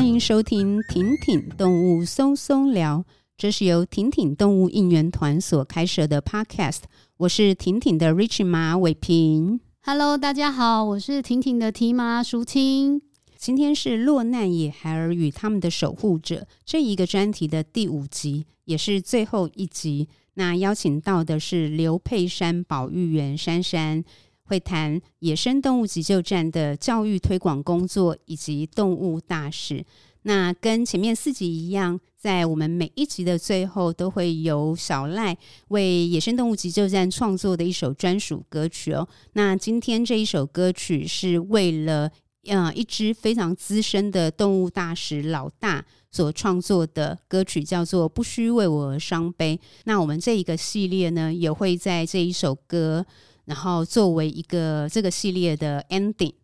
欢迎收听婷婷动物松松聊，这是由婷婷动物应援团所开设的 Podcast。我是婷婷的 Rich 马伟平。Hello，大家好，我是婷婷的提马淑清。今天是落难野孩儿与他们的守护者这一个专题的第五集，也是最后一集。那邀请到的是刘佩珊保育员珊珊。会谈野生动物急救站的教育推广工作以及动物大使。那跟前面四集一样，在我们每一集的最后，都会由小赖为野生动物急救站创作的一首专属歌曲哦。那今天这一首歌曲是为了呃一只非常资深的动物大使老大所创作的歌曲，叫做《不需为我而伤悲》。那我们这一个系列呢，也会在这一首歌。然后作为一个这个系列的 ending，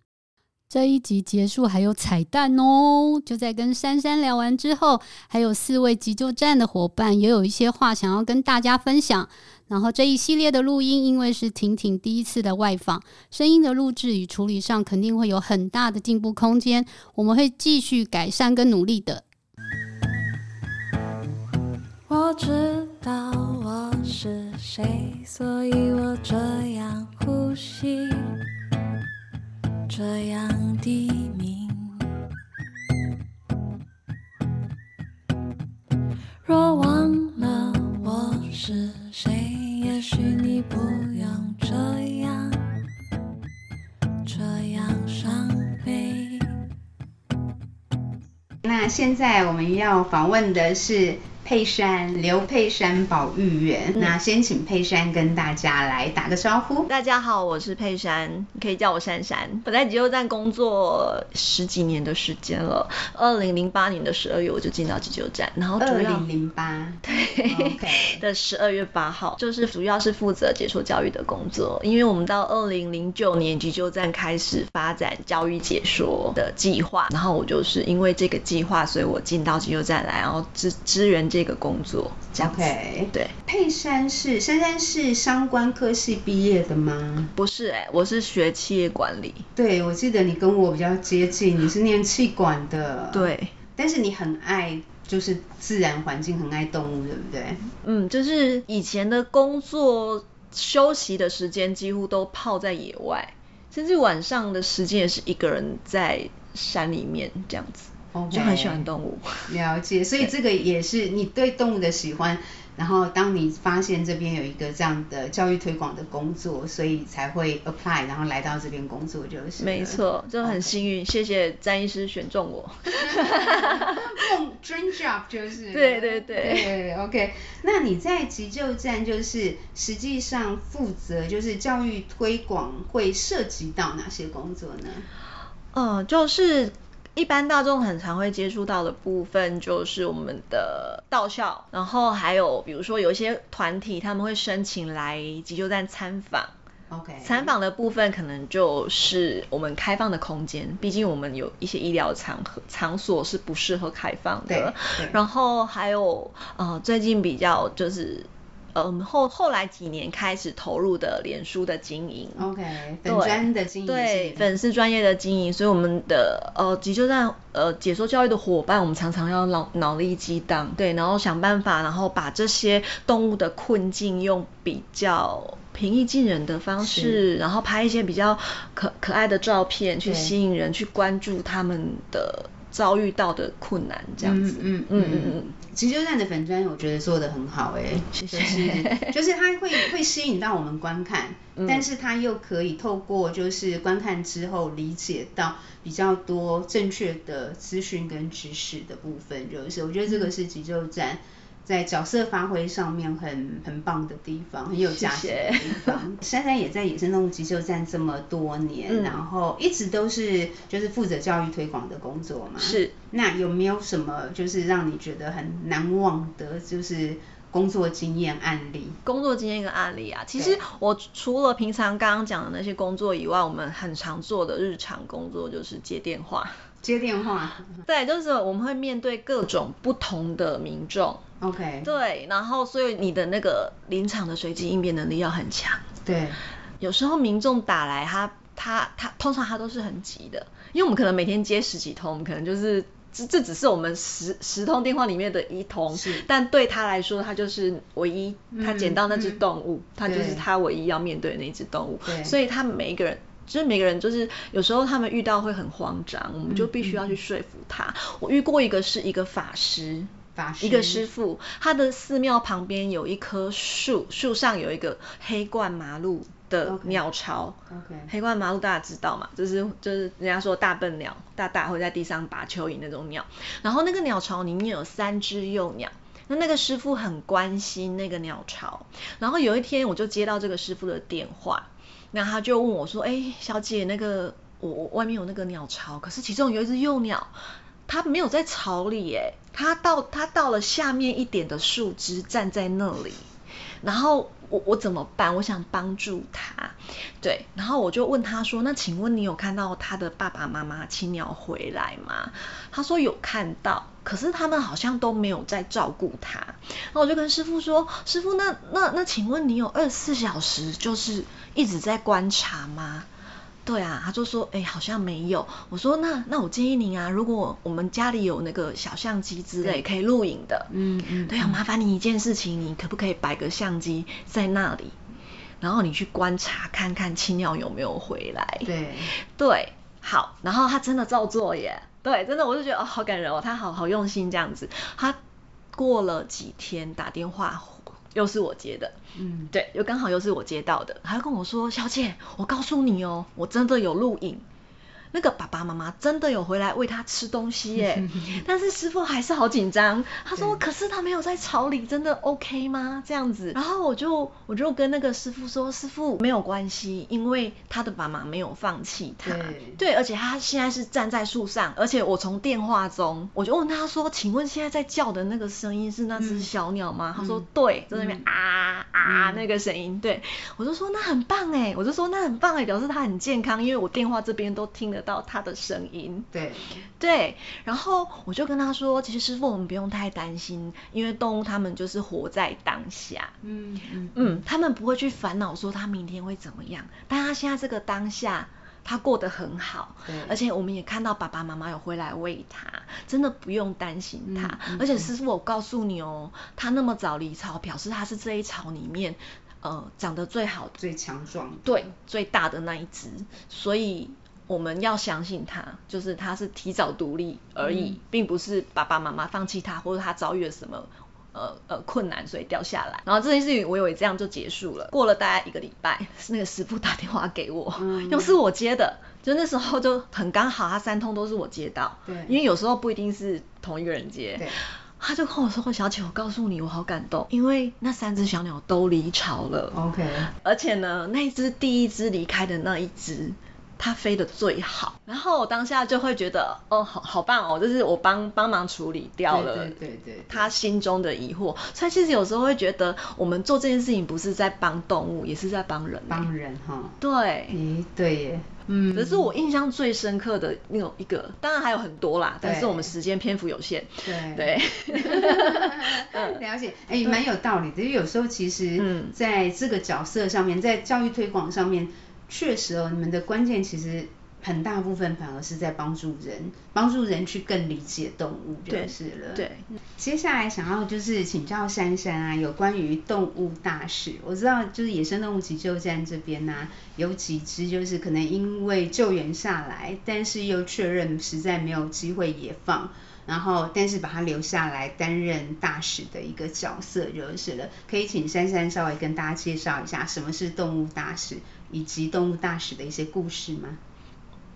这一集结束还有彩蛋哦！就在跟珊珊聊完之后，还有四位急救站的伙伴也有一些话想要跟大家分享。然后这一系列的录音，因为是婷婷第一次的外访，声音的录制与处理上肯定会有很大的进步空间，我们会继续改善跟努力的。知道我是谁，所以我这样呼吸，这样低鸣。若忘了我是谁，也许你不用这样，这样伤悲。那现在我们要访问的是。佩珊，刘佩珊保育员。嗯、那先请佩珊跟大家来打个招呼。大家好，我是佩珊，你可以叫我珊珊。我在急救站工作十几年的时间了。二零零八年的十二月我就进到急救站，然后。二零零八。对。的十二月八号，就是主要是负责解说教育的工作。因为我们到二零零九年急救站开始发展教育解说的计划，然后我就是因为这个计划，所以我进到急救站来，然后支支援。这个工作，OK，对。佩珊是珊珊是商管科系毕业的吗？不是哎、欸，我是学企业管理。对，我记得你跟我比较接近，你是念企管的。对。但是你很爱就是自然环境，很爱动物，对不对？嗯，就是以前的工作休息的时间几乎都泡在野外，甚至晚上的时间也是一个人在山里面这样子。Okay, 就很喜欢动物，了解，所以这个也是你对动物的喜欢。然后当你发现这边有一个这样的教育推广的工作，所以才会 apply，然后来到这边工作就是。没错，就很幸运.谢谢詹医师选中我。梦 dream job 就是。对对对。对，OK。那你在急救站就是实际上负责就是教育推广会涉及到哪些工作呢？嗯，就是。一般大众很常会接触到的部分就是我们的到校，然后还有比如说有一些团体他们会申请来急救站参访，OK，参访的部分可能就是我们开放的空间，毕竟我们有一些医疗场合场所是不适合开放的，对，然后还有呃最近比较就是。嗯，后后来几年开始投入的脸书的经营，OK，粉专的经营，对，粉丝专业的经营，所以我们的呃急救站呃解说教育的伙伴，我们常常要脑脑力激荡，对，然后想办法，然后把这些动物的困境用比较平易近人的方式，然后拍一些比较可可爱的照片，去吸引人去关注他们的。遭遇到的困难这样子，嗯嗯嗯嗯，急救站的粉砖我觉得做得很好哎、欸，谢谢，就是它会会吸引到我们观看，嗯、但是它又可以透过就是观看之后理解到比较多正确的资讯跟知识的部分，就是我觉得这个是急救站。在角色发挥上面很很棒的地方，很有价值的地方。珊珊也在野生动物急救站这么多年，嗯、然后一直都是就是负责教育推广的工作嘛。是。那有没有什么就是让你觉得很难忘的，就是工作经验案例？工作经验跟案例啊，其实我除了平常刚刚讲的那些工作以外，我们很常做的日常工作就是接电话。接电话。对，就是我们会面对各种不同的民众。OK，对，然后所以你的那个临场的随机应变能力要很强。对，有时候民众打来他，他他他通常他都是很急的，因为我们可能每天接十几通，我们可能就是这这只是我们十十通电话里面的一通，但对他来说，他就是唯一，他捡到那只动物，他、就是他唯一要面对的那只动物，所以他每一个人。就是每个人，就是有时候他们遇到会很慌张，我们就必须要去说服他。嗯嗯、我遇过一个是一个法师，法师一个师傅，他的寺庙旁边有一棵树，树上有一个黑冠麻鹭的鸟巢。Okay. 黑冠麻鹭大家知道嘛？就是就是人家说大笨鸟，大大会在地上拔蚯蚓那种鸟。然后那个鸟巢里面有三只幼鸟，那那个师傅很关心那个鸟巢。然后有一天我就接到这个师傅的电话。那他就问我说：“哎、欸，小姐，那个我我外面有那个鸟巢，可是其中有一只幼鸟，它没有在巢里，哎，他到他到了下面一点的树枝站在那里，然后我我怎么办？我想帮助他，对，然后我就问他说：那请问你有看到他的爸爸妈妈青鸟回来吗？他说有看到。”可是他们好像都没有在照顾他，然后我就跟师傅说：“师傅，那那那，请问你有二十四小时就是一直在观察吗？”对啊，他就说：“哎，好像没有。”我说：“那那我建议您啊，如果我们家里有那个小相机之类可以录影的，嗯嗯，对啊，麻烦你一件事情，你可不可以摆个相机在那里，然后你去观察看看青鸟有没有回来？”对对，好，然后他真的照做耶。对，真的，我就觉得哦，好感人哦，他好好用心这样子。他过了几天打电话，又是我接的，嗯，对，又刚好又是我接到的，他跟我说：“小姐，我告诉你哦，我真的有录影。”那个爸爸妈妈真的有回来喂他吃东西耶，但是师傅还是好紧张。他说：“可是他没有在巢里，真的 OK 吗？”这样子，然后我就我就跟那个师傅说：“师傅没有关系，因为他的爸妈没有放弃他，对，对，而且他现在是站在树上，而且我从电话中我就问他说：‘请问现在在叫的那个声音是那只小鸟吗？’他说：‘对，在那边啊啊那个声音。’对，我就说那很棒哎，我就说那很棒哎，表示他很健康，因为我电话这边都听得到他的声音，对。对，然后我就跟他说，其实师傅我们不用太担心，因为动物他们就是活在当下，嗯嗯。嗯，他们不会去烦恼说他明天会怎么样，但他现在这个当下他过得很好，而且我们也看到爸爸妈妈有回来喂他，真的不用担心他，而且师傅我告诉你哦，他那么早离巢，表示他是这一巢里面呃长得最好、最强壮、对最大的那一只，所以。我们要相信他，就是他是提早独立而已，嗯、并不是爸爸妈妈放弃他，或者他遭遇了什么呃呃困难，所以掉下来。然后这件事情我以为这样就结束了。过了大概一个礼拜，是 那个师傅打电话给我，嗯、又是我接的，就那时候就很刚好，他三通都是我接到。对，因为有时候不一定是同一个人接。对，他就跟我说：“小姐，我告诉你，我好感动，因为那三只小鸟都离巢了。OK，而且呢，那一只第一只离开的那一只。”它飞的最好，然后我当下就会觉得，哦，好好棒哦，就是我帮帮忙处理掉了，对对对，他心中的疑惑。所以其实有时候会觉得，我们做这件事情不是在帮动物，也是在帮人，帮人哈。对，咦，对耶，嗯，可是我印象最深刻的那种一个，当然还有很多啦，但是我们时间篇幅有限，对。对。了解，哎，蛮有道理的，因为有时候其实，在这个角色上面，在教育推广上面。确实哦，你们的关键其实很大部分反而是在帮助人，帮助人去更理解动物就是了。对，对。接下来想要就是请教珊珊啊，有关于动物大使，我知道就是野生动物急救站这边呢、啊，有几只就是可能因为救援下来，但是又确认实在没有机会野放，然后但是把它留下来担任大使的一个角色就是了。可以请珊珊稍微跟大家介绍一下什么是动物大使？以及动物大使的一些故事吗？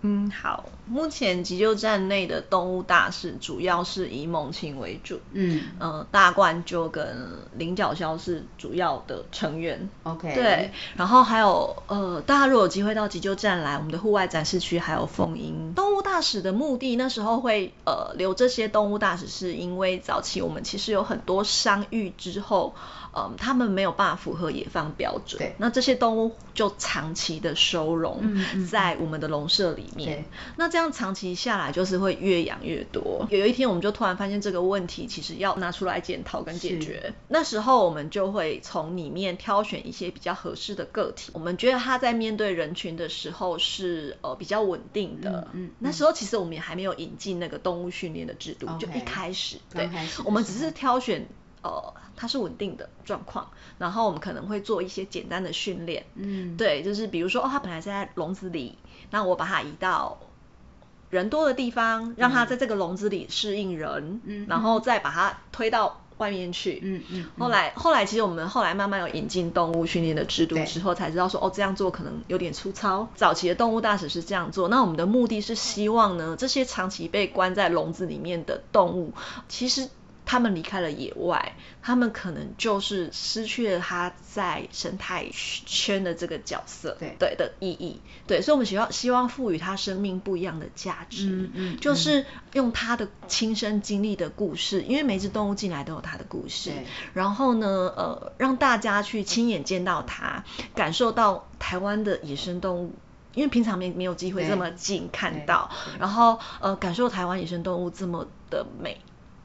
嗯，好，目前急救站内的动物大使主要是以猛禽为主，嗯，呃，大冠就跟菱角鸮是主要的成员，OK，对，然后还有呃，大家如果有机会到急救站来，我们的户外展示区还有凤鹰。动物大使的目的，那时候会呃留这些动物大使，是因为早期我们其实有很多伤愈之后。嗯，他们没有办法符合野放标准，对，那这些动物就长期的收容在我们的笼舍里面。那这样长期下来，就是会越养越多。有一天，我们就突然发现这个问题其实要拿出来检讨跟解决。那时候，我们就会从里面挑选一些比较合适的个体。我们觉得他在面对人群的时候是呃比较稳定的。嗯，嗯，嗯，那时候其实我们也还没有引进那个动物训练的制度，okay, 就一开始，对，我们只是挑选。呃，它是稳定的状况，然后我们可能会做一些简单的训练，嗯，对，就是比如说，哦，它本来是在笼子里，那我把它移到人多的地方，让它在这个笼子里适应人，嗯，然后再把它推到外面去，嗯嗯。后来，后来其实我们后来慢慢有引进动物训练的制度之后，才知道说，哦，这样做可能有点粗糙。早期的动物大使是这样做，那我们的目的是希望呢，这些长期被关在笼子里面的动物，其实。他们离开了野外，他们可能就是失去了他在生态圈的这个角色，对。对的意义，对，所以我们希望希望赋予他生命不一样的价值，嗯嗯，就是用他的亲身经历的故事，因为每只动物进来都有它的故事，然后呢，呃，让大家去亲眼见到它，感受到台湾的野生动物，因为平常没没有机会这么近看到，然后呃，感受台湾野生动物这么的美。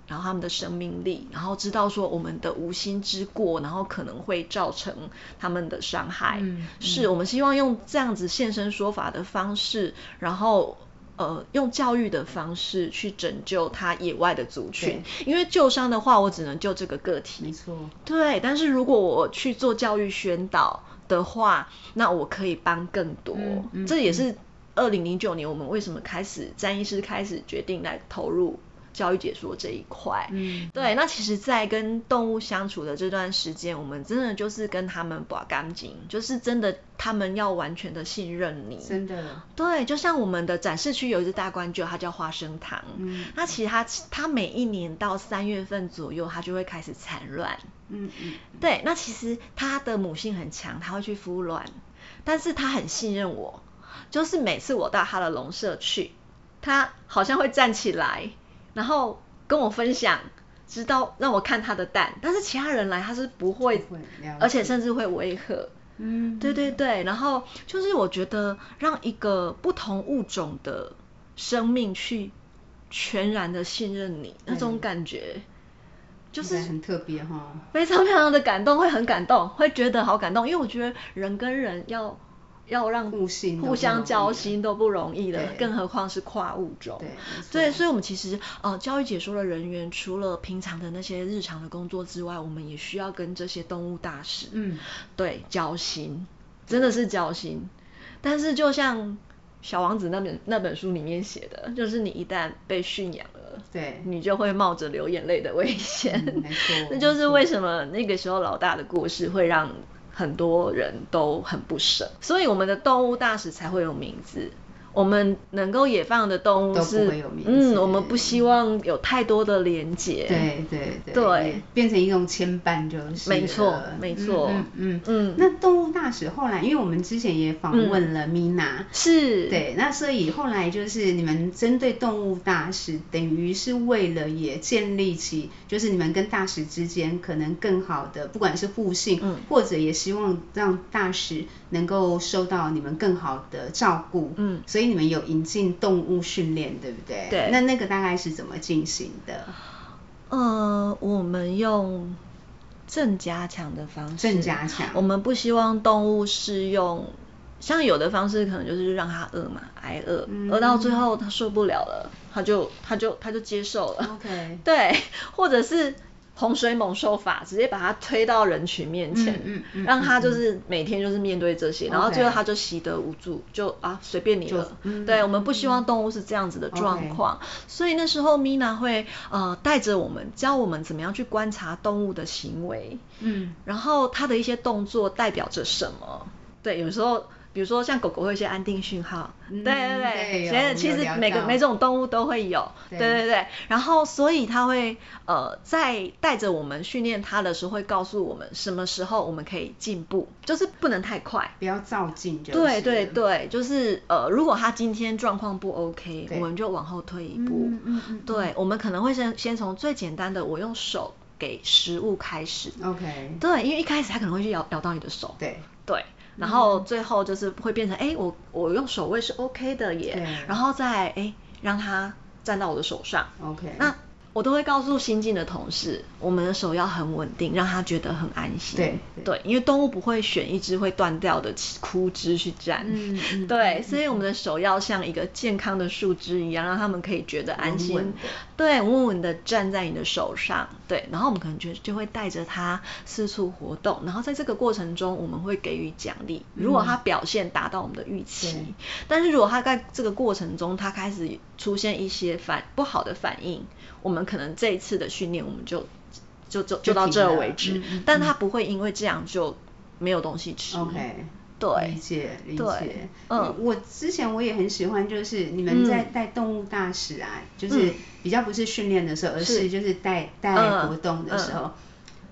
然后他们的生命力，然后知道说我们的无心之过，然后可能会造成他们的伤害。嗯嗯、是我们希望用这样子现身说法的方式，然后呃用教育的方式去拯救他野外的族群。因为救伤的话，我只能救这个个体。没错。对，但是如果我去做教育宣导的话，那我可以帮更多。嗯嗯、这也是二零零九年我们为什么开始詹医师开始决定来投入。教育解说这一块，嗯，对，那其实，在跟动物相处的这段时间，我们真的就是跟他们把干净，就是真的，他们要完全的信任你，真的，对，就像我们的展示区有一只大冠鹫，它叫花生糖，嗯，那其实它它每一年到三月份左右，它就会开始产卵，嗯嗯，对，那其实它的母性很强，它会去孵卵，但是它很信任我，就是每次我到它的笼舍去，它好像会站起来。然后跟我分享，知道让我看他的蛋，但是其他人来他是不会，不会，而且甚至会违和。嗯，对对对。然后就是我觉得让一个不同物种的生命去全然的信任你，那种感觉就是很特别哈，非常非常的感动，会很感动，会觉得好感动，因为我觉得人跟人要。要让互互相交心都不容易的，更何况是跨物种。对，对，所以，我们其实呃，教育解说的人员，除了平常的那些日常的工作之外，我们也需要跟这些动物大使，嗯，对，交心，真的是交心。但是，就像小王子那本那本书里面写的，就是你一旦被驯养了，对，你就会冒着流眼泪的危险。嗯，没错，那就是为什么那个时候老大的故事会让。很多人都很不舍，所以我们的动物大使才会有名字。我们能够野放的动物是，嗯，我们不希望有太多的连接，对对对，对，变成一种牵绊就是。没错，没错，嗯嗯嗯。那动物大使后来，因为我们之前也访问了米娜，是，对，那所以后来就是你们针对动物大使，等于是为了也建立起，就是你们跟大使之间可能更好的，不管是互信，嗯，或者也希望让大使能够受到你们更好的照顾，嗯，所以。你们有引进动物训练，对不对？对。那那个大概是怎么进行的？呃，我们用正加强的方式。正加强。我们不希望动物是用，像有的方式可能就是让它饿嘛，挨饿，饿、嗯、到最后它受不了了，它就它就它就接受了。OK。对，或者是。洪水猛兽法，直接把他推到人群面前，嗯嗯嗯、让他就是每天就是面对这些，嗯、然后最后他就习得无助，嗯、就啊随便你了。嗯、对，我们不希望动物是这样子的状况，嗯、所以那时候米娜会呃带着我们教我们怎么样去观察动物的行为，嗯，然后它的一些动作代表着什么？对，有时候。比如说像狗狗会有一些安定讯号，嗯、对对对，所以其实每个每种动物都会有，对对对。然后所以它会呃在带着我们训练它的时候，会告诉我们什么时候我们可以进步，就是不能太快，不要照进就。对对对，就是呃如果它今天状况不 OK，我们就往后退一步。嗯嗯嗯。对，我们可能会先先从最简单的，我用手给食物开始。OK。对，因为一开始它可能会去咬咬到你的手。对对。然后最后就是会变成，哎、欸，我我用手位是 OK 的耶，然后再哎、欸、让它站到我的手上，OK，那。我都会告诉新进的同事，我们的手要很稳定，让他觉得很安心。对对，对，因为动物不会选一只会断掉的枯枝去站。嗯嗯。对，所以我们的手要像一个健康的树枝一样，让他们可以觉得安心。稳稳对，稳稳的站在你的手上。对，然后我们可能就就会带着它四处活动，然后在这个过程中，我们会给予奖励。如果它表现达到我们的预期，嗯、但是如果它在这个过程中，它开始出现一些反不好的反应。我们可能这一次的训练，我们就就就就到这为止，但他不会因为这样就没有东西吃。OK，对，理解理解。嗯，我之前我也很喜欢，就是你们在带动物大使啊，嗯、就是比较不是训练的时候，嗯、而是就是带带活动的时候。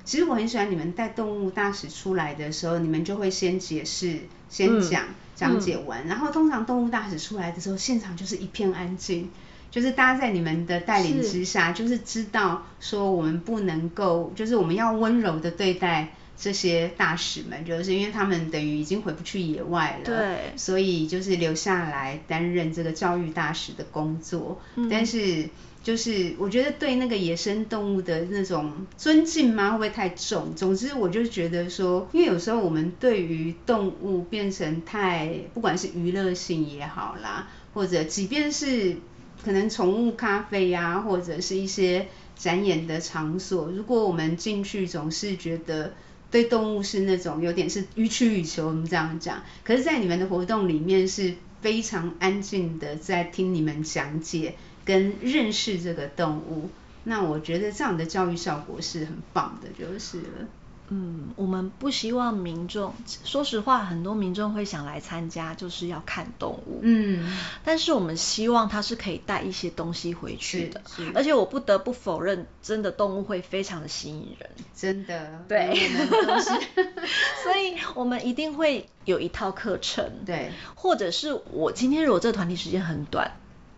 其实我很喜欢你们带动物大使出来的时候，你们就会先解释，先讲讲解完，嗯、然后通常动物大使出来的时候，现场就是一片安静。就是大家在你们的带领之下，是就是知道说我们不能够，就是我们要温柔的对待这些大使们，就是因为他们等于已经回不去野外了，对，所以就是留下来担任这个教育大使的工作。嗯、但是就是我觉得对那个野生动物的那种尊敬吗？会不会太重？总之我就觉得说，因为有时候我们对于动物变成太，不管是娱乐性也好啦，或者即便是。可能宠物咖啡呀、啊，或者是一些展演的场所，如果我们进去总是觉得对动物是那种有点是予取予求，我们这样讲。可是，在你们的活动里面是非常安静的，在听你们讲解跟认识这个动物，那我觉得这样的教育效果是很棒的，就是了。嗯，我们不希望民众，说实话，很多民众会想来参加，就是要看动物。嗯，但是我们希望他是可以带一些东西回去的。而且我不得不否认，真的动物会非常的吸引人。真的。对。所以，我们一定会有一套课程。对。或者是我今天如果这个团体时间很短，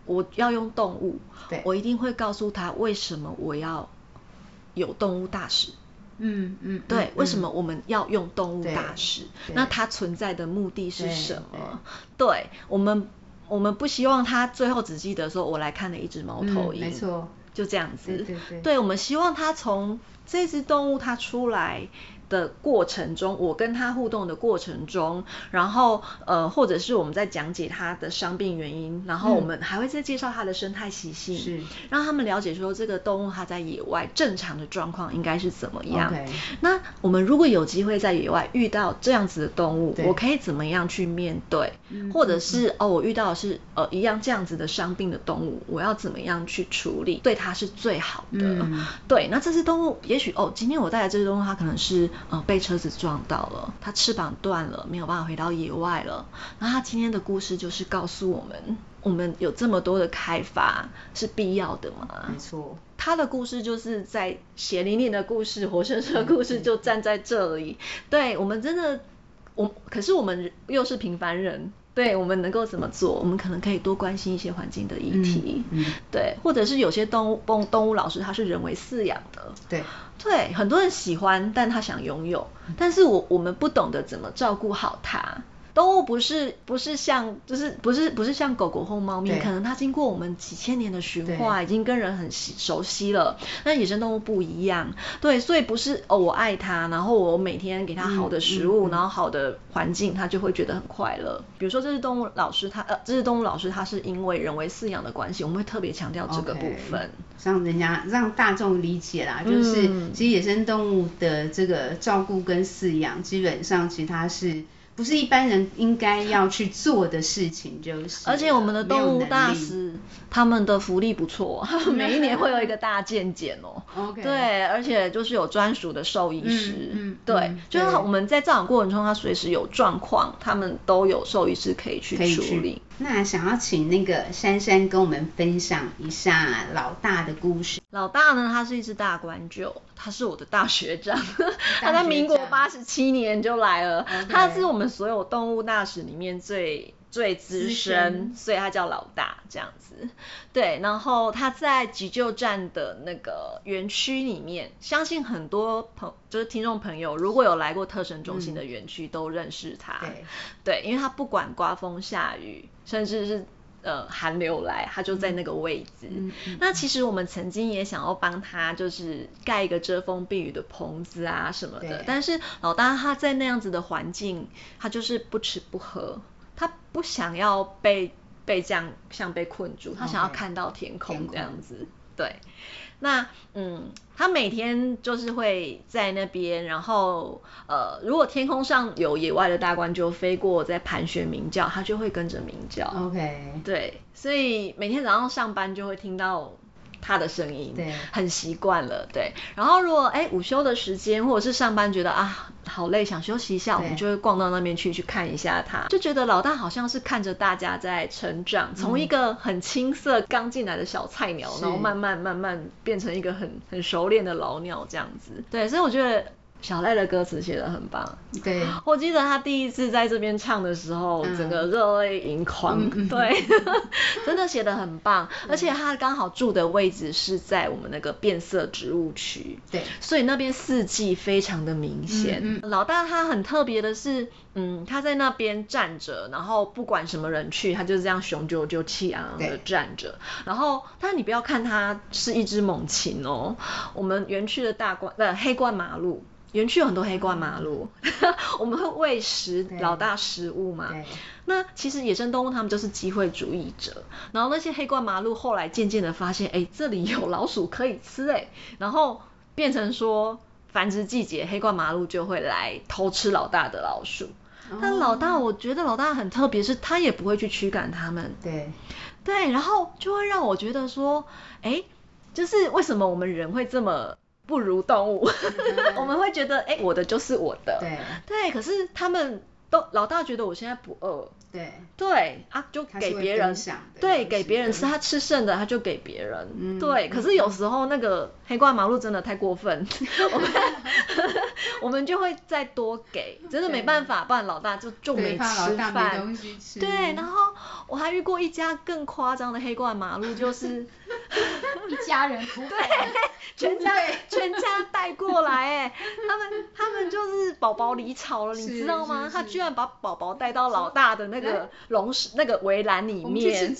我要用动物，对，我一定会告诉他为什么我要有动物大使。嗯嗯，对，嗯、为什么我们要用动物大师？那它存在的目的是什么？对，对我们我们不希望他最后只记得说，我来看了一只猫头鹰，嗯、没错，就这样子。对对对，对我们希望他从这只动物它出来。的过程中，我跟他互动的过程中，然后呃，或者是我们在讲解他的伤病原因，然后我们还会再介绍他的生态习性，是让他们了解说这个动物它在野外正常的状况应该是怎么样。那我们如果有机会在野外遇到这样子的动物，我可以怎么样去面对？嗯、或者是哦，我遇到的是呃一样这样子的伤病的动物，我要怎么样去处理，对它是最好的？嗯、对，那这只动物也许哦，今天我带来这只动物，它可能是。呃，被车子撞到了，它翅膀断了，没有办法回到野外了。那他今天的故事就是告诉我们，我们有这么多的开发是必要的吗？没错，他的故事就是在血淋淋的故事，活生生的故事就站在这里。对，我们真的，我可是我们又是平凡人。对，我们能够怎么做？我们可能可以多关心一些环境的议题，嗯嗯、对，或者是有些动物动动物老师他是人为饲养的，对，对，很多人喜欢，但他想拥有，但是我我们不懂得怎么照顾好它。动物不是不是像就是不是不是像狗狗或猫咪，可能它经过我们几千年的驯化，已经跟人很熟悉了。那野生动物不一样，对，所以不是哦，我爱它，然后我每天给它好的食物，嗯嗯、然后好的环境，它就会觉得很快乐。比如说这只动物老师，他呃，这只动物老师他是因为人为饲养的关系，我们会特别强调这个部分，让人家让大众理解啦，就是、嗯、其实野生动物的这个照顾跟饲养，基本上其实它是。不是一般人应该要去做的事情，就是。而且我们的动物大使，他们的福利不错，每一年会有一个大健检哦。OK。对，而且就是有专属的兽医师。嗯。对，就是我们在照养过程中，他随时有状况，他们都有兽医师可以去处理。那想要请那个珊珊跟我们分享一下老大的故事。老大呢，他是一只大冠鹫，他是我的大学长，他在民国八十七年就来了.他是我们所有动物大使里面最最资深，所以他叫老大这样子。对，然后他在急救站的那个园区里面，相信很多朋就是听众朋友，如果有来过特生中心的园区，都认识他。对，对，因为他不管刮风下雨，甚至是呃寒流来，他就在那个位置。那其实我们曾经也想要帮他，就是盖一个遮风避雨的棚子啊什么的，但是老大他在那样子的环境，他就是不吃不喝。他不想要被被这样像被困住，他想要看到天空这样子。对，那嗯，他每天就是会在那边，然后呃，如果天空上有野外的大冠就飞过，在盘旋鸣叫，他就会跟着鸣叫。OK，对，所以每天早上上班就会听到。他的声音，对，很习惯了，对。然后如果哎午休的时间或者是上班觉得啊好累想休息一下，我们就会逛到那边去去看一下他，就觉得老大好像是看着大家在成长，从一个很青涩刚进来的小菜鸟，然后慢慢慢慢变成一个很很熟练的老鸟这样子。对，所以我觉得。小赖的歌词写的很棒，对，我记得他第一次在这边唱的时候，嗯、整个热泪盈眶，嗯、对，真的写的很棒，嗯、而且他刚好住的位置是在我们那个变色植物区，对，所以那边四季非常的明显。老大他很特别的是，嗯，他在那边站着，然后不管什么人去，他就是这样雄赳赳气昂昂的站着，然后，但你不要看他是一只猛禽哦，我们园区的大冠呃黑冠麻鹭。园区有很多黑冠麻鹭，我们会喂食老大食物嘛？那其实野生动物它们就是机会主义者，然后那些黑冠麻鹭后来渐渐的发现，哎、欸，这里有老鼠可以吃，哎，然后变成说繁殖季节黑冠麻鹭就会来偷吃老大的老鼠。哦、但老大，我觉得老大很特别，是他也不会去驱赶他们。对，对，然后就会让我觉得说，哎、欸，就是为什么我们人会这么。不如动物，我们会觉得，哎、欸，我的就是我的，对，对，可是他们都老大觉得我现在不饿。对对啊，就给别人，对，给别人吃，他吃剩的他就给别人，嗯、对。可是有时候那个黑冠麻鹭真的太过分，我们 我们就会再多给，真的没办法，不然老大就就没吃饭。对，然后我还遇过一家更夸张的黑冠麻鹭，就是一家人对，全家全家带过来，哎，他们他们就是宝宝离巢了，你知道吗？他居然把宝宝带到老大的那。那个笼子，那个围栏里面，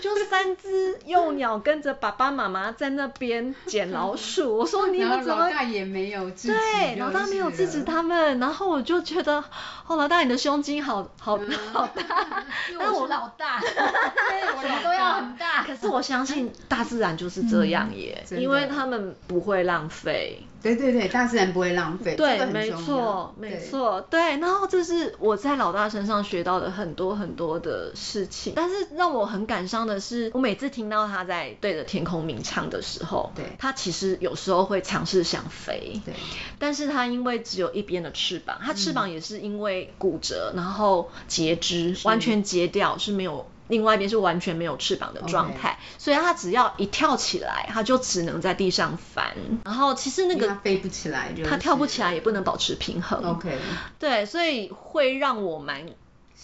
就三只幼鸟跟着爸爸妈妈在那边捡老鼠。我说你们怎么？老大也没有制止，对，老大没有制止他们。然后我就觉得，哦，老大你的胸襟好好好大。但我老大，对，我们都要很大。可是我相信大自然就是这样耶，因为他们不会浪费。对对对，大自然不会浪费。对，没错，没错，对。然后这是我在老大身上学到的很多很多的事情。但是让我很感伤的是，我每次听到他在对着天空鸣唱的时候，对，他其实有时候会尝试想飞，对。但是他因为只有一边的翅膀，他翅膀也是因为骨折，然后截肢，完全截掉是没有。另外一边是完全没有翅膀的状态.所以它只要一跳起来，它就只能在地上翻。然后其实那个它飞不起来，它跳不起来也不能保持平衡。OK，对，所以会让我蛮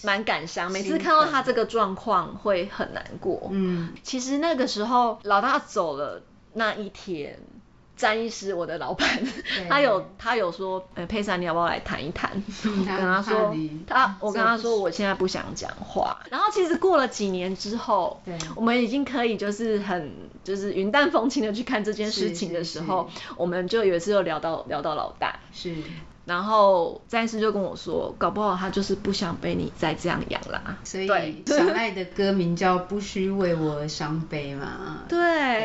蛮感伤。每次看到他这个状况会很难过。嗯，其实那个时候老大走了那一天。詹医师，我的老板，他有他有说，呃，佩珊，你要不要来谈一谈？我跟他说，他我跟他说，我现在不想讲话。然后其实过了几年之后，我们已经可以就是很就是云淡风轻的去看这件事情的时候，我们就有一次又聊到聊到老大，是。然后詹医师就跟我说，搞不好他就是不想被你再这样养啦。所以小赖的歌名叫《不需为我而伤悲》嘛。对，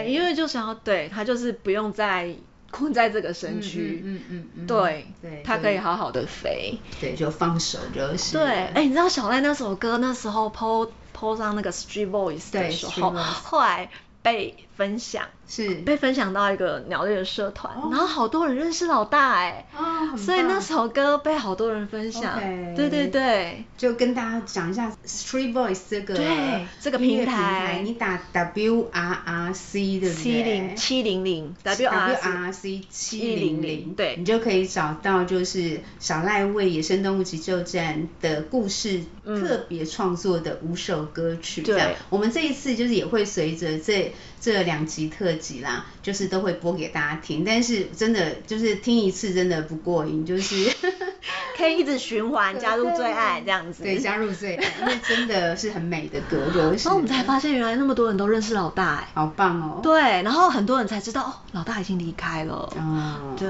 对因为就想要对他就是不用再困在这个身躯，嗯嗯嗯，对，对，他可以好好的飞，对，就放手就是。对，哎，你知道小赖那首歌那时候 po po 上那个 Street Voice 的时候，后来被。分享，是。被分享到一个鸟类的社团，哦、然后好多人认识老大哎、欸，哦，所以那首歌被好多人分享。Okay, 对对对，就跟大家讲一下 Street Voice 这个对这个平台，你打 W R R C 对不对？七零七零零 W R R C 七零零，对，你就可以找到就是小赖为野生动物急救站的故事特别创作的五首歌曲。这样、嗯，我们这一次就是也会随着这这两集特辑啦，就是都会播给大家听。但是真的就是听一次真的不过瘾，就是可以一直循环加入最爱这样子。对，加入最爱，因为真的是很美的歌，就是。然后我们才发现原来那么多人都认识老大哎，好棒哦。对，然后很多人才知道哦，老大已经离开了。哦，对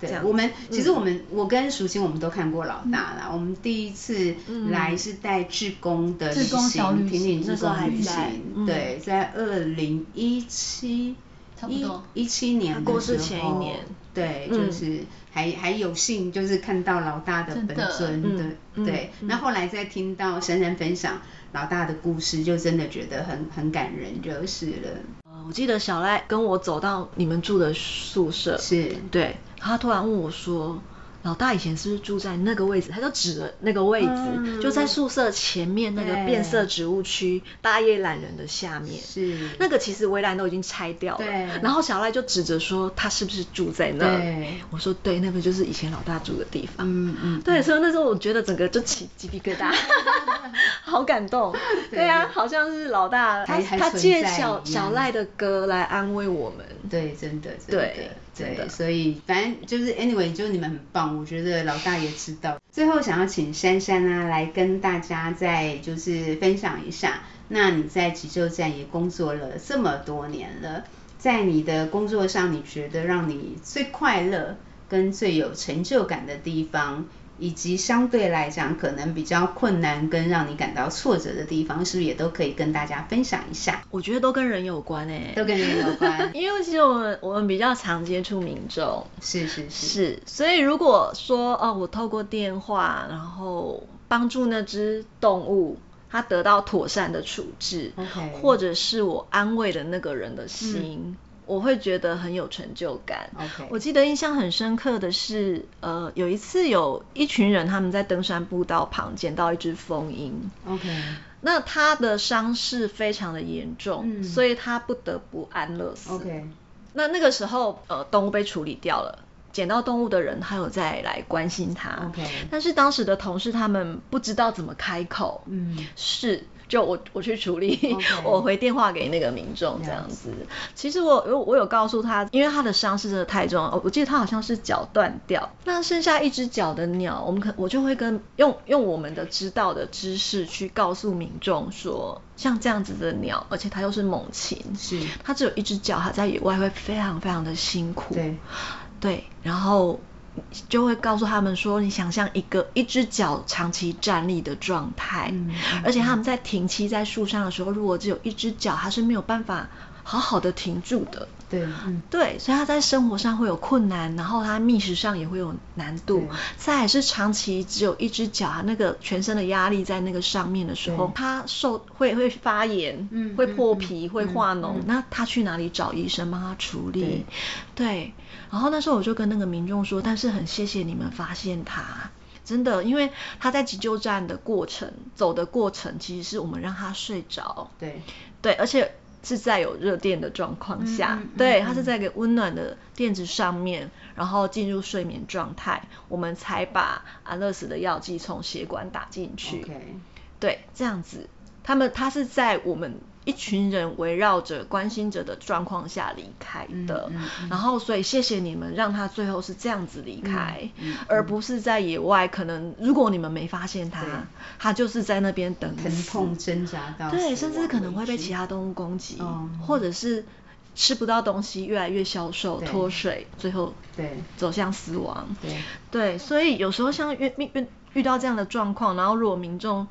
okay, 对，我们其实我们、嗯、我跟淑清我们都看过老大啦。嗯、我们第一次来是带志工的旅行，婷婷志工旅行，对，在二零一七一一七年的时候，前一年，对，就是还、嗯、还有幸就是看到老大的本尊的，嗯、对、嗯。那后来再听到珊珊分享老大的故事，就真的觉得很很感人，就是了。我记得小赖跟我走到你们住的宿舍，是。对，他突然问我说。老大以前是不是住在那个位置？他就指了那个位置，嗯、就在宿舍前面那个变色植物区大叶懒人的下面。是。那个其实围栏都已经拆掉了。对。然后小赖就指着说他是不是住在那？对。我说对，那个就是以前老大住的地方。嗯嗯。对，所以那时候我觉得整个就起鸡皮疙瘩，好感动。对啊，好像是老大他他借小小赖的歌来安慰我们。对，真的。真的对。对，所以反正就是 anyway，就是你们很棒，我觉得老大也知道。最后想要请珊珊啊来跟大家再就是分享一下，那你在急救站也工作了这么多年了，在你的工作上，你觉得让你最快乐跟最有成就感的地方？以及相对来讲可能比较困难跟让你感到挫折的地方，是不是也都可以跟大家分享一下？我觉得都跟人有关诶、欸，都跟人有关。因为其实我们我们比较常接触民众，是是是，是，所以如果说哦，我透过电话，然后帮助那只动物，它得到妥善的处置或者是我安慰了那个人的心。嗯我会觉得很有成就感。我记得印象很深刻的是，呃，有一次有一群人他们在登山步道旁捡到一只蜂鹰。OK。那他的伤势非常的严重，嗯，所以他不得不安乐死。OK。那那个时候，呃，动物被处理掉了，捡到动物的人还有再来关心他。OK。但是当时的同事他们不知道怎么开口。嗯。是。就我我去处理，okay. 我回电话给那个民众这样子。Yes. 其实我我我有告诉他，因为他的伤势真的太重了，我记得他好像是脚断掉，那剩下一只脚的鸟，我们可我就会跟用用我们的知道的知识去告诉民众说，像这样子的鸟，而且它又是猛禽，是它只有一只脚，它在野外会非常非常的辛苦。对对，然后。就会告诉他们说，你想象一个一只脚长期站立的状态，嗯嗯，而且他们在停栖在树上的时候，如果只有一只脚，它是没有办法好好的停住的。对，嗯，对，所以他在生活上会有困难，然后他觅食上也会有难度。再也是长期只有一只脚，他那个全身的压力在那个上面的时候，他受会会发炎，嗯，会破皮，嗯、会化脓，那他去哪里找医生帮他处理？对，对。然后那时候我就跟那个民众说，但是很谢谢你们发现他，真的，因为他在急救站的过程走的过程，其实是我们让他睡着。对，对，而且。是在有热电的状况下，嗯嗯嗯、对，它是在一个温暖的垫子上面，然后进入睡眠状态，我们才把安乐死的药剂从血管打进去。对，这样子，他们他是在我们。一群人围绕着关心着的状况下离开的，嗯嗯嗯，然后所以谢谢你们，让他最后是这样子离开，而不是在野外。可能如果你们没发现他，他就是在那边等疼痛挣扎到对，甚至可能会被其他动物攻击，嗯，或者是吃不到东西，越来越消瘦，脱水，最后对走向死亡。对。对，所以有时候像遇遇遇到这样的状况，然后如果民众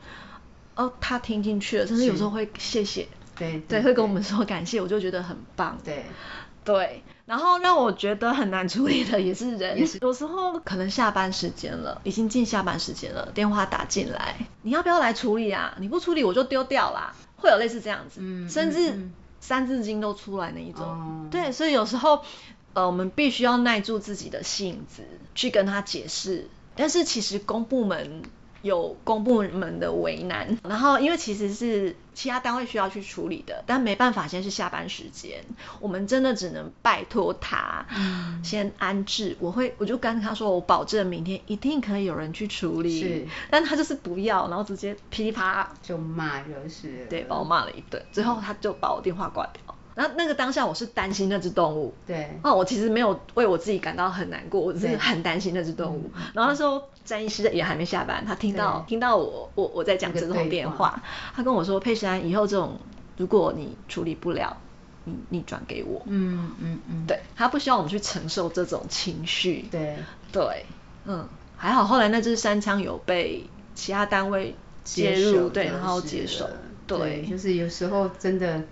哦他听进去了，甚至有时候会谢谢。对对，会跟我们说感谢，我就觉得很棒。对对，然后让我觉得很难处理的也是人，也是有时候可能下班时间了，已经进下班时间了，电话打进来，你要不要来处理啊？你不处理我就丢掉啦，会有类似这样子，嗯、甚至三字经都出来那一种。哦、对，所以有时候，呃，我们必须要耐住自己的性子去跟他解释。但是其实公部门。有公部门的为难，然后因为其实是其他单位需要去处理的，但没办法，现在是下班时间，我们真的只能拜托他先安置。我会，我就跟他说，我保证明天一定可以有人去处理。是，但他就是不要，然后直接噼里啪啦就骂就是，对，把我骂了一顿，最后他就把我电话挂掉。然后那个当下我是担心那只动物，对，哦，我其实没有为我自己感到很难过，我只是很担心那只动物。然后那时候詹医师也还没下班，他听到听到我我我在讲这通电话，他跟我说佩珊，以后这种如果你处理不了，你你转给我，嗯嗯嗯，对，他不希望我们去承受这种情绪，对对，嗯，还好后来那只山羌有被其他单位介入，对，然后接手，对，就是有时候真的。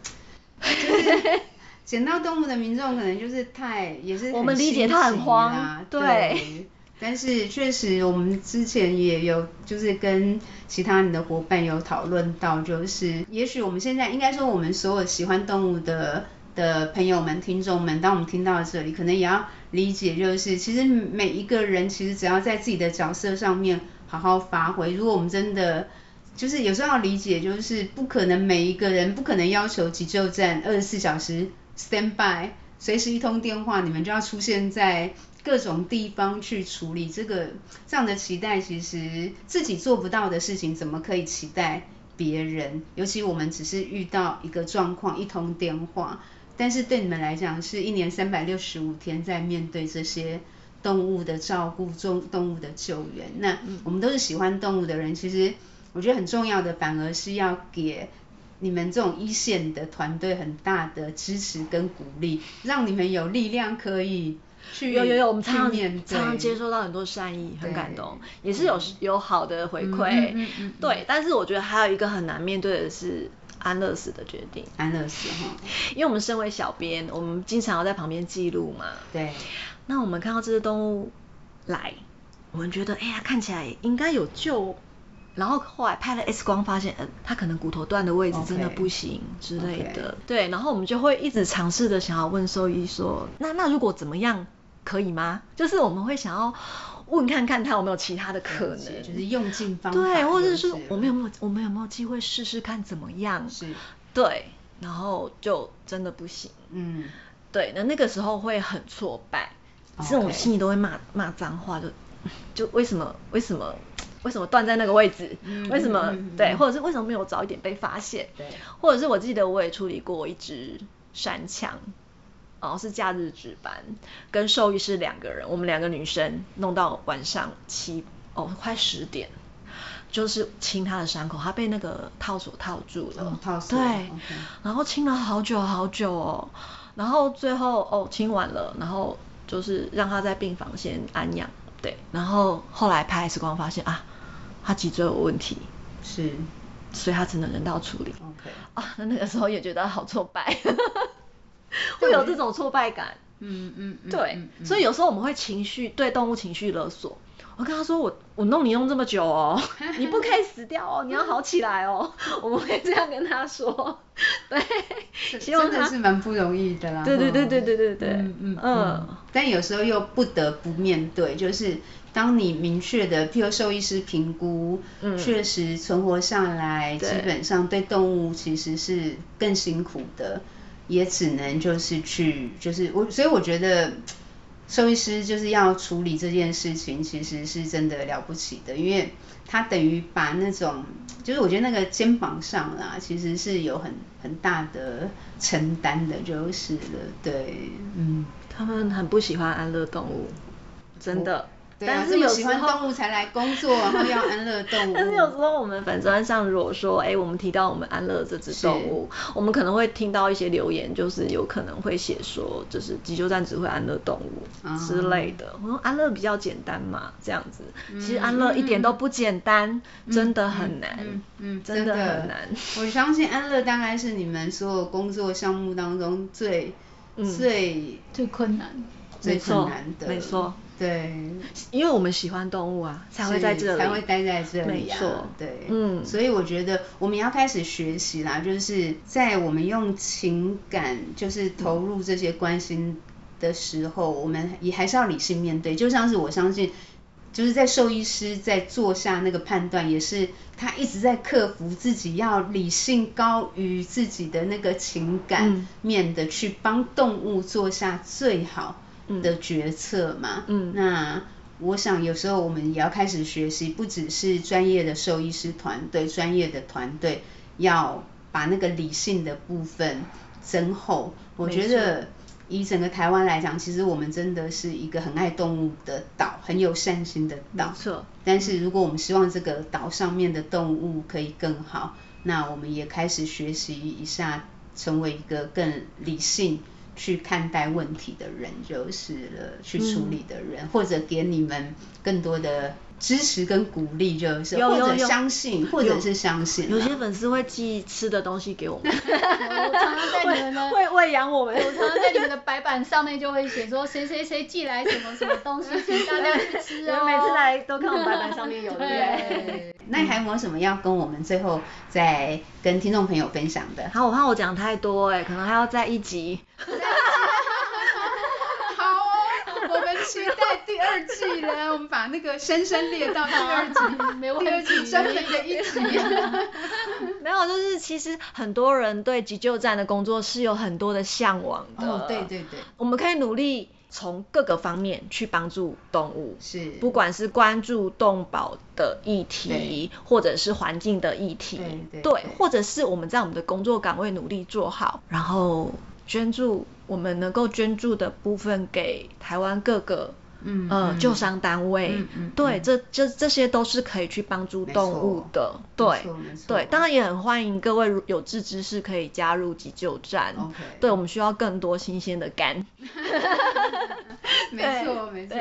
就是捡到动物的民众可能就是太也是我们理解他很慌，对，对。但是确实我们之前也有就是跟其他你的伙伴有讨论到，就是也许我们现在应该说我们所有喜欢动物的的朋友们、听众们，当我们听到这里，可能也要理解，就是其实每一个人其实只要在自己的角色上面好好发挥，如果我们真的。就是有时候要理解，就是不可能每一个人不可能要求急救站二十四小时 stand by，随时一通电话你们就要出现在各种地方去处理这个这样的期待，其实自己做不到的事情，怎么可以期待别人？尤其我们只是遇到一个状况，一通电话，但是对你们来讲，是一年三百六十五天在面对这些动物的照顾、中动物的救援。那我们都是喜欢动物的人，其实。我觉得很重要的，反而是要给你们这种一线的团队很大的支持跟鼓励，让你们有力量可以去有有有，我们常常常常接收到很多善意，很感动，也是有有好的回馈，嗯嗯，对。但是我觉得还有一个很难面对的是安乐死的决定，安乐死哈，因为我们身为小编，我们经常要在旁边记录嘛，对。那我们看到这只动物来，我们觉得哎呀，看起来应该有救。然后后来拍了 X 光，发现，嗯，他可能骨头断的位置真的不行之类的。Okay. 对，然后我们就会一直尝试的想要问兽医说，那那如果怎么样可以吗？就是我们会想要问看看他有没有其他的可能，就是用尽方法，对，或者是我们有没有我们有没有机会试试看怎么样？是，对，然后就真的不行。嗯，对，那那个时候会很挫败，这种心里都会骂骂脏话，就就为什么为什么？为什么断在那个位置？嗯、为什么、嗯、对？或者是为什么没有早一点被发现？对。或者是我记得我也处理过一只山羌，然后是假日值班，跟兽医师两个人，我们两个女生弄到晚上七哦快十点，就是清他的伤口，他被那个套索套住了。哦、套索。对。Okay. 然后清了好久好久哦，然后最后哦清完了，然后就是让他在病房先安养。对。然后后来拍 X 光发现啊。他脊椎有问题，是，所以他只能人道处理。OK，啊，那那个时候也觉得好挫败，会有这种挫败感。嗯嗯，嗯对，所以有时候我们会情绪对动物情绪勒索。我跟他说，我我弄你弄这么久哦，你不可以死掉哦，你要好起来哦。我们会这样跟他说，对，希望他真的是蛮不容易的啦。对对对对对对对，嗯嗯嗯。但有时候又不得不面对，就是。当你明确的，譬如兽医师评估，嗯，确实存活下来，基本上对动物其实是更辛苦的，也只能就是去，就是我，所以我觉得兽医师就是要处理这件事情，其实是真的了不起的，因为他等于把那种，就是我觉得那个肩膀上啦，其实是有很很大的承担的，就是了，对，嗯，他们很不喜欢安乐动物，真的。但是有喜欢动物才来工作，然后要安乐动物。但是有时候我们粉专上如果说，哎、欸，我们提到我们安乐这只动物，我们可能会听到一些留言，就是有可能会写说，就是急救站只会安乐动物之类的。我说安乐比较简单嘛，这样子。其实安乐一点都不简单，嗯、真的很难。嗯，嗯，嗯，真的很难。我相信安乐大概是你们所有工作项目当中最、嗯、最最困难、最困难的。没错。对，因为我们喜欢动物啊，才会在这里，才会待在这里啊。没错，对，嗯，所以我觉得我们要开始学习啦，就是在我们用情感就是投入这些关心的时候，嗯、我们也还是要理性面对。就像是我相信。就是在兽医师在做下那个判断，也是他一直在克服自己要理性高于自己的那个情感面的，去帮动物做下最好的决策嘛。嗯，那我想有时候我们也要开始学习，不只是专业的兽医师团队，专业的团队要把那个理性的部分增厚。我觉得。以整个台湾来讲，其实我们真的是一个很爱动物的岛，很有善心的岛。没错。但是如果我们希望这个岛上面的动物可以更好，那我们也开始学习一下，成为一个更理性去看待问题的人，就是了，去处理的人，嗯、或者给你们更多的。支持跟鼓励就是，或者相信，或者是相信。有些粉丝会寄吃的东西给我们，我常常在你们的 会喂养我们。我常常在你们的白板上面就会写说谁谁谁寄来什么什么东西，请大家去吃哦。每次来都看我们白板上面有，对。对那你还有没有什么要跟我们最后再跟听众朋友分享的？好，我怕我讲太多哎，可能还要再一集。期待第二季了，我们把那个深深列到第二集，没问题，专门的一集。没有，就是其实很多人对急救站的工作是有很多的向往的。哦，对对对。我们可以努力从各个方面去帮助动物，是，不管是关注动保的议题，或者是环境的议题，对对，对，对，或者是我们在我们的工作岗位努力做好，然后。捐助我们能够捐助的部分给台湾各个嗯呃救伤单位，嗯嗯、对，这这这些都是可以去帮助动物的，对对，当然也很欢迎各位有志之士可以加入急救站。对，我们需要更多新鲜的肝，没 错没错，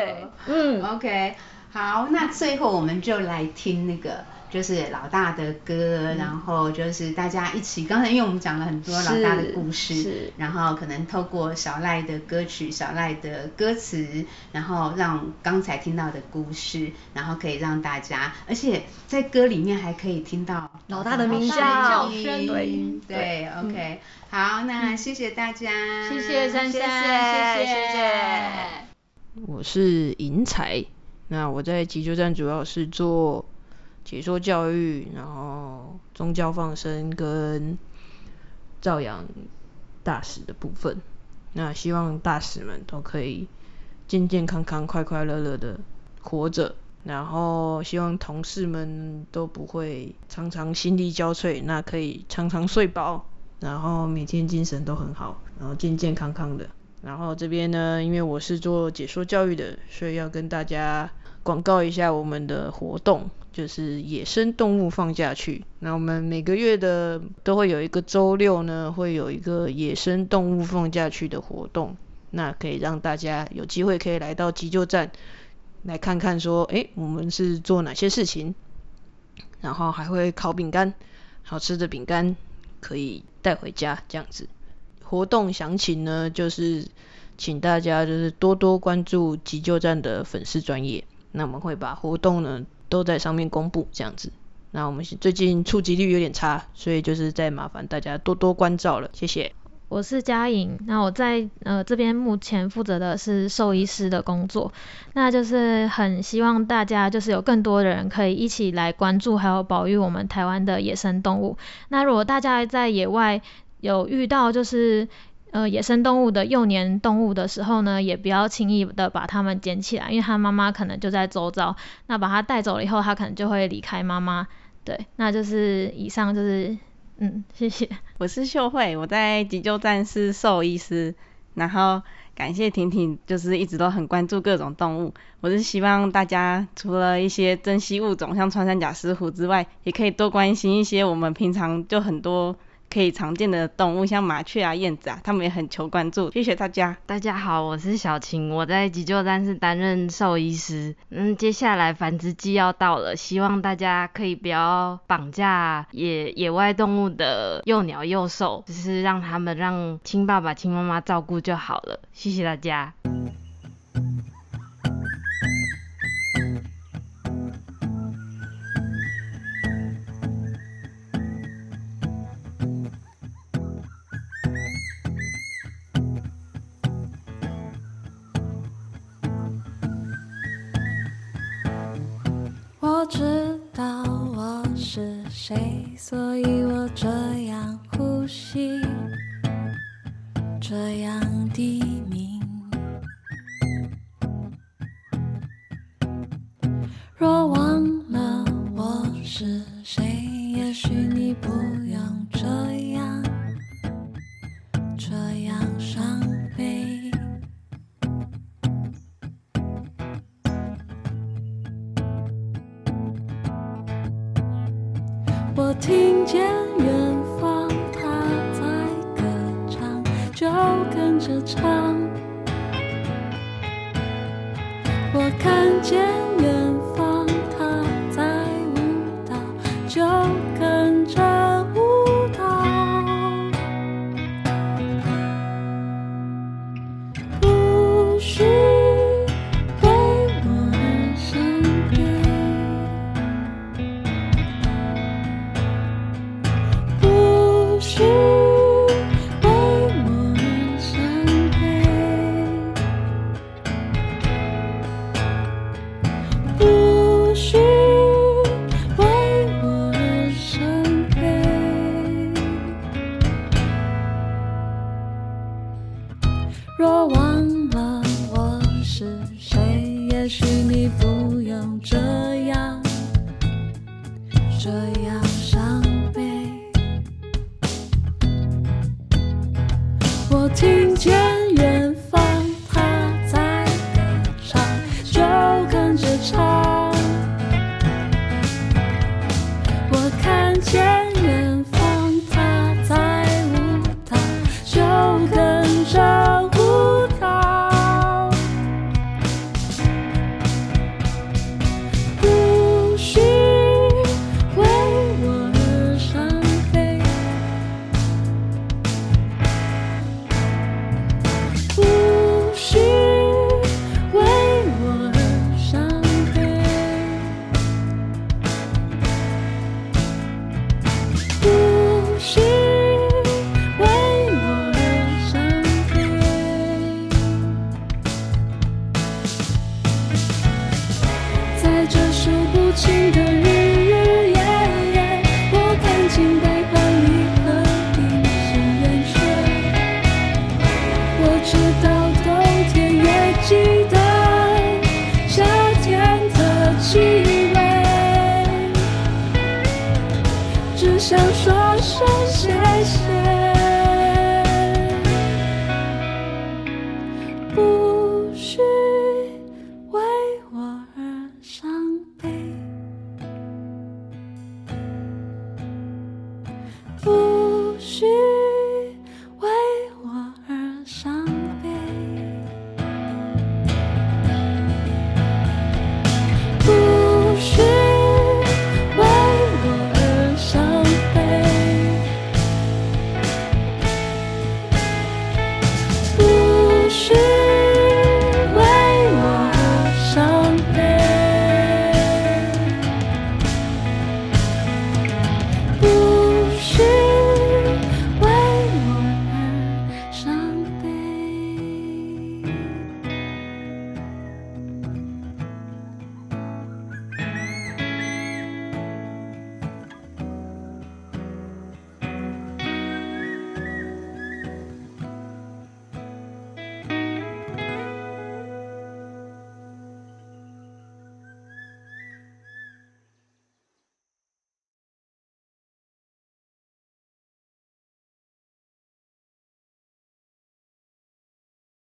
嗯，OK，好，那最后我们就来听那个。就是老大的歌，嗯，然后就是大家一起。刚才因为我们讲了很多老大的故事，然后可能透过小赖的歌曲、小赖的歌词，然后让刚才听到的故事，然后可以让大家，而且在歌里面还可以听到老大的名叫，叫声。对对，对，OK，嗯。好，那谢谢大家，谢谢珊珊，谢谢，谢谢。我是银彩，那我在急救站主要是做。解说教育，然后宗教放生跟照养大使的部分，那希望大使们都可以健健康康、快快乐乐的活着，然后希望同事们都不会常常心力交瘁，那可以常常睡饱，然后每天精神都很好，然后健健康康的。然后这边呢，因为我是做解说教育的，所以要跟大家广告一下我们的活动。就是野生动物放假去，那我们每个月的都会有一个周六呢，会有一个野生动物放假去的活动，那可以让大家有机会可以来到急救站来看看，说，诶，我们是做哪些事情，然后还会烤饼干，好吃的饼干可以带回家这样子。活动详情呢，就是请大家就是多多关注急救站的粉丝专业，那我们会把活动呢。都在上面公布这样子，那我们最近触及率有点差，所以就是再麻烦大家多多关照了，谢谢。我是佳颖，那我在呃这边目前负责的是兽医师的工作，那就是很希望大家就是有更多的人可以一起来关注还有保育我们台湾的野生动物。那如果大家在野外有遇到就是。呃，野生动物的幼年动物的时候呢，也不要轻易的把它们捡起来，因为它妈妈可能就在周遭。那把它带走了以后，它可能就会离开妈妈。对，那就是以上就是，嗯，谢谢。我是秀慧，我在急救站是兽医师。然后感谢婷婷，就是一直都很关注各种动物。我是希望大家除了一些珍稀物种，像穿山甲、石虎之外，也可以多关心一些我们平常就很多。可以常见的动物，像麻雀啊、燕子啊，他们也很求关注。谢谢大家。大家好，我是小晴，我在急救站是担任兽医师。嗯，接下来繁殖季要到了，希望大家可以不要绑架野野外动物的幼鸟幼兽，只是让他们让亲爸爸、亲妈妈照顾就好了。谢谢大家。所以我这样呼吸这样 shame. 只想说声谢谢。